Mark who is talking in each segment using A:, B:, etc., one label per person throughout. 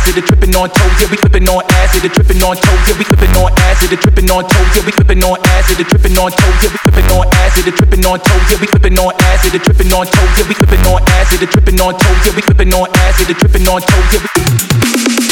A: acid, and tripping on toes, yeah, we flipping on acid, and tripping on toes, yeah, we flipping on acid, and tripping on toes, yeah, we flipping on acid, and tripping on toes, yeah, we flipping on acid, and tripping on toes, yeah, we flipping on acid, and tripping on toes, yeah, we flipping on acid, and tripping on toes, yeah, we flipping on acid, and tripping on toes, yeah, we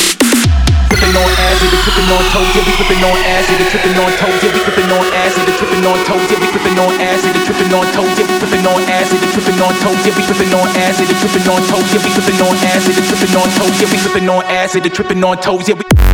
A: Acid, and tripping on toes, yeah, we flipping on acid, and tripping on toes, yeah, we flipping on acid, and tripping on toes, yeah, we flipping on acid, and tripping on toes, yeah, we flipping on acid, and tripping on toes, yeah, we flipping on acid, and tripping on toes, yeah, we flipping on acid, and tripping on toes, yeah, we flipping on acid, and tripping on toes, yeah, we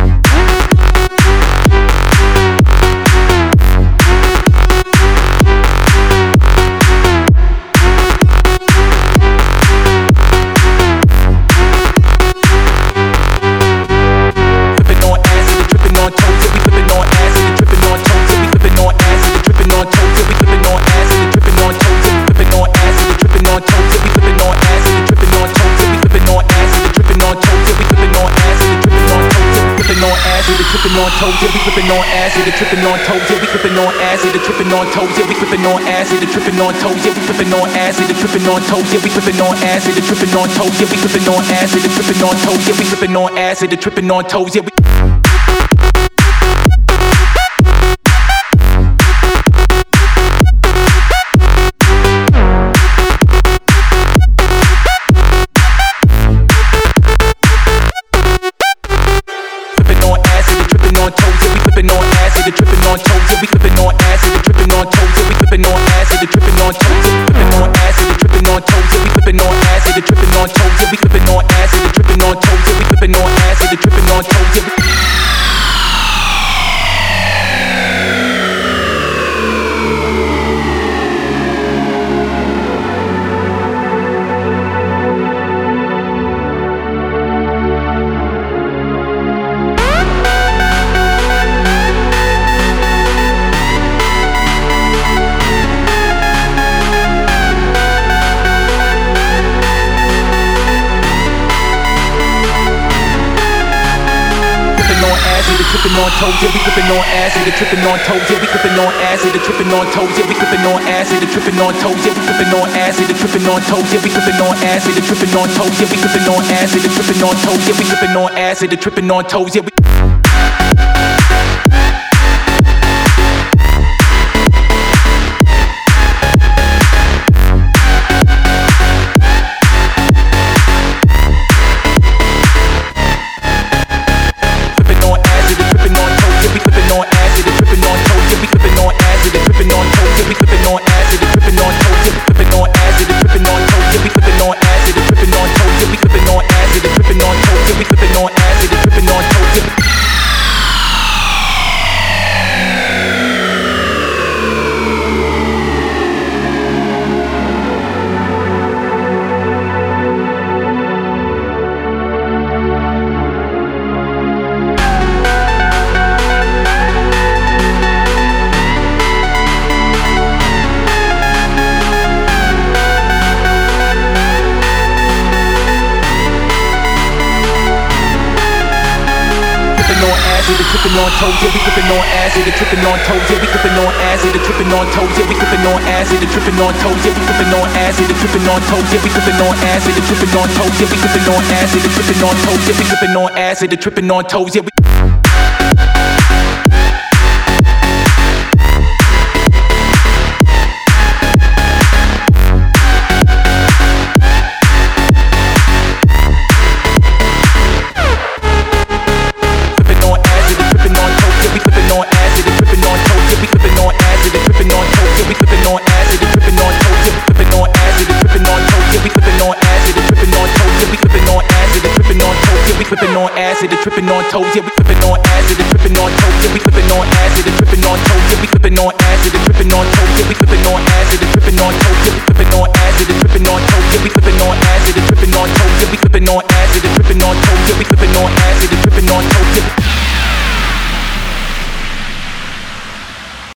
A: tripping on toes, yeah, we flipping on acid, and tripping on toes, yeah, we flipping on acid, and tripping on toes, yeah, we flipping on acid, and tripping on toes, yeah, we flipping on acid, and tripping on toes, yeah, we flipping on acid, and tripping on toes, yeah, we flipping on acid, and tripping on toes, yeah, we flipping on acid, and tripping on toes, yeah, we tripping on toes, yeah, we flipping on acid, tripping on toes, yeah, we flipping on acid, and tripping on toes, yeah, we flipping on acid, and tripping on toes, yeah, we flipping on acid, and tripping on toes, yeah, we flipping on acid, and tripping on toes, yeah, we flipping on acid, and tripping on toes, yeah, we flipping on acid, and tripping on toes, yeah, we flipping on acid, and tripping on toes, yeah, we tripping on toes, yeah, we flipping on acid, tripping on toes, yeah, we flipping on acid, tripping on toes, yeah, we flipping on acid, tripping on toes, yeah, we flipping on acid, tripping on toes, yeah, we flipping on acid, tripping on toes, yeah, we flipping on acid, tripping on toes, yeah, we flipping on acid, tripping on toes, yeah, we acid, and tripping on toes, yeah, we flipping on acid, and tripping on toes, yeah, we flipping on acid, and tripping on toes, yeah, we flipping on acid, and tripping on toes, yeah, we flipping on acid, and tripping on toes, yeah, we flipping on acid, and tripping on toes, yeah, we flipping on acid, and tripping on toes, yeah, we flipping on acid, and tripping on toes, yeah, we flipping on acid,